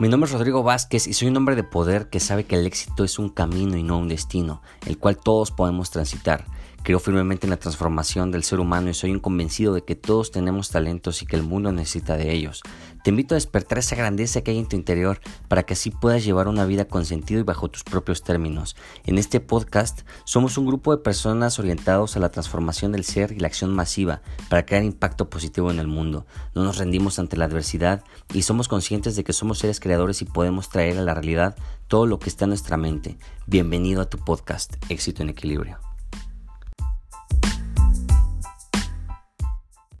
Mi nombre es Rodrigo Vázquez y soy un hombre de poder que sabe que el éxito es un camino y no un destino, el cual todos podemos transitar. Creo firmemente en la transformación del ser humano y soy un convencido de que todos tenemos talentos y que el mundo necesita de ellos. Te invito a despertar esa grandeza que hay en tu interior para que así puedas llevar una vida con sentido y bajo tus propios términos. En este podcast somos un grupo de personas orientados a la transformación del ser y la acción masiva para crear impacto positivo en el mundo. No nos rendimos ante la adversidad y somos conscientes de que somos seres creadores y podemos traer a la realidad todo lo que está en nuestra mente. Bienvenido a tu podcast, Éxito en Equilibrio.